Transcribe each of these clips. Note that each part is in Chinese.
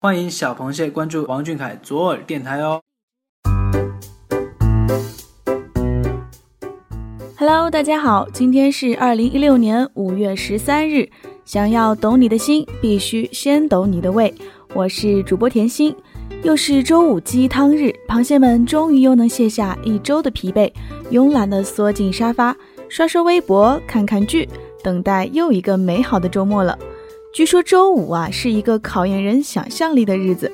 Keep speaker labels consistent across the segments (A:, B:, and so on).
A: 欢迎小螃蟹关注王俊凯左耳电台哦。
B: Hello，大家好，今天是二零一六年五月十三日。想要懂你的心，必须先懂你的胃。我是主播甜心，又是周五鸡汤日，螃蟹们终于又能卸下一周的疲惫，慵懒的缩进沙发，刷刷微博，看看剧，等待又一个美好的周末了。据说周五啊是一个考验人想象力的日子，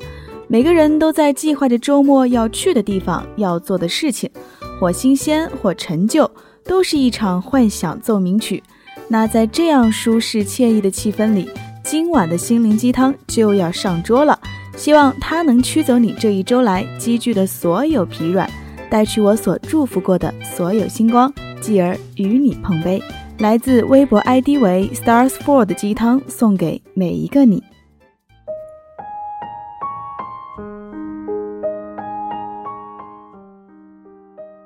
B: 每个人都在计划着周末要去的地方，要做的事情，或新鲜，或陈旧。都是一场幻想奏鸣曲。那在这样舒适惬意的气氛里，今晚的心灵鸡汤就要上桌了。希望它能驱走你这一周来积聚的所有疲软，带去我所祝福过的所有星光，继而与你碰杯。来自微博 ID 为 Stars Four 的鸡汤，送给每一个你。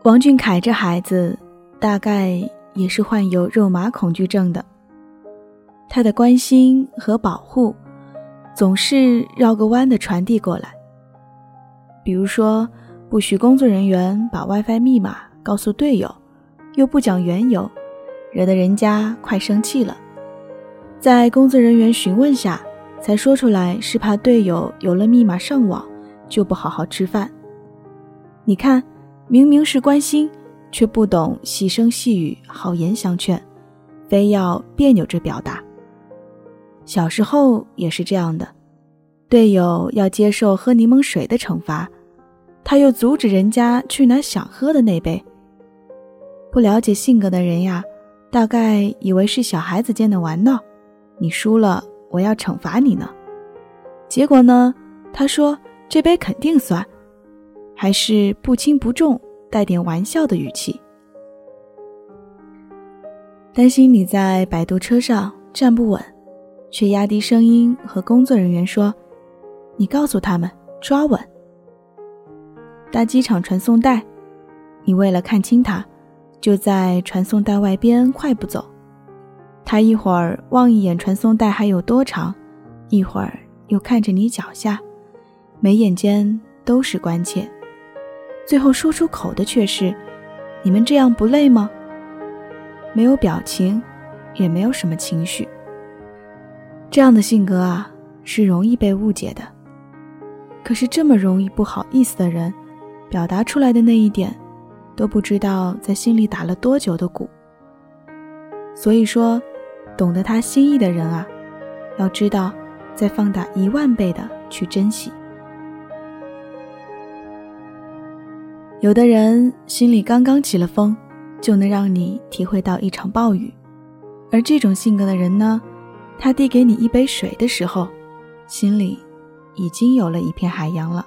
B: 王俊凯这孩子。大概也是患有肉麻恐惧症的。他的关心和保护，总是绕个弯的传递过来。比如说，不许工作人员把 WiFi 密码告诉队友，又不讲缘由，惹得人家快生气了。在工作人员询问下，才说出来是怕队友有了密码上网就不好好吃饭。你看，明明是关心。却不懂细声细语、好言相劝，非要别扭着表达。小时候也是这样的，队友要接受喝柠檬水的惩罚，他又阻止人家去拿想喝的那杯。不了解性格的人呀，大概以为是小孩子间的玩闹，你输了我要惩罚你呢。结果呢，他说这杯肯定酸，还是不轻不重。带点玩笑的语气，担心你在摆渡车上站不稳，却压低声音和工作人员说：“你告诉他们抓稳。”搭机场传送带，你为了看清他，就在传送带外边快步走。他一会儿望一眼传送带还有多长，一会儿又看着你脚下，眉眼间都是关切。最后说出口的却是：“你们这样不累吗？”没有表情，也没有什么情绪。这样的性格啊，是容易被误解的。可是这么容易不好意思的人，表达出来的那一点，都不知道在心里打了多久的鼓。所以说，懂得他心意的人啊，要知道，再放大一万倍的去珍惜。有的人心里刚刚起了风，就能让你体会到一场暴雨；而这种性格的人呢，他递给你一杯水的时候，心里已经有了一片海洋了。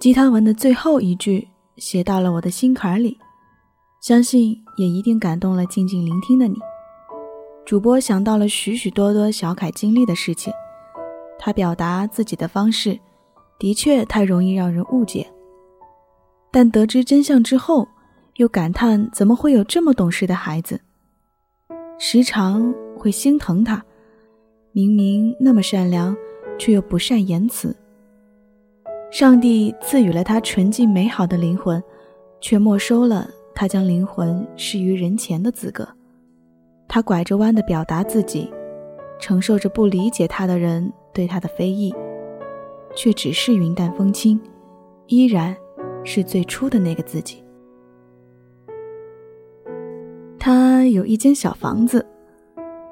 B: 鸡汤文的最后一句写到了我的心坎里，相信也一定感动了静静聆听的你。主播想到了许许多多小凯经历的事情，他表达自己的方式的确太容易让人误解。但得知真相之后，又感叹怎么会有这么懂事的孩子，时常会心疼他，明明那么善良，却又不善言辞。上帝赐予了他纯净美好的灵魂，却没收了他将灵魂施于人前的资格。他拐着弯的表达自己，承受着不理解他的人对他的非议，却只是云淡风轻，依然是最初的那个自己。他有一间小房子，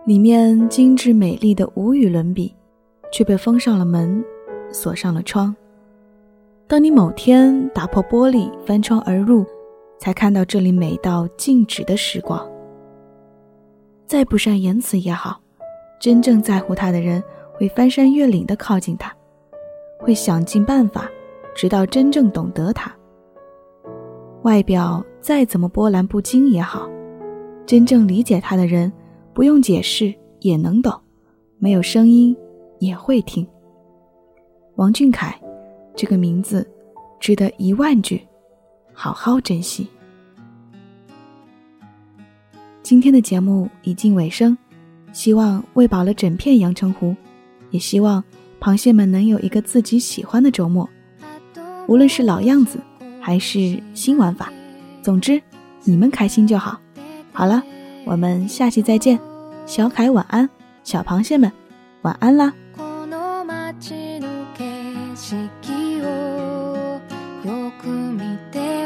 B: 里面精致美丽的无与伦比，却被封上了门，锁上了窗。当你某天打破玻璃翻窗而入，才看到这里美到静止的时光。再不善言辞也好，真正在乎他的人会翻山越岭的靠近他，会想尽办法，直到真正懂得他。外表再怎么波澜不惊也好，真正理解他的人，不用解释也能懂，没有声音也会听。王俊凯，这个名字，值得一万句，好好珍惜。今天的节目已近尾声，希望喂饱了整片阳澄湖，也希望螃蟹们能有一个自己喜欢的周末。无论是老样子，还是新玩法，总之你们开心就好。好了，我们下期再见，小凯晚安，小螃蟹们晚安啦。对。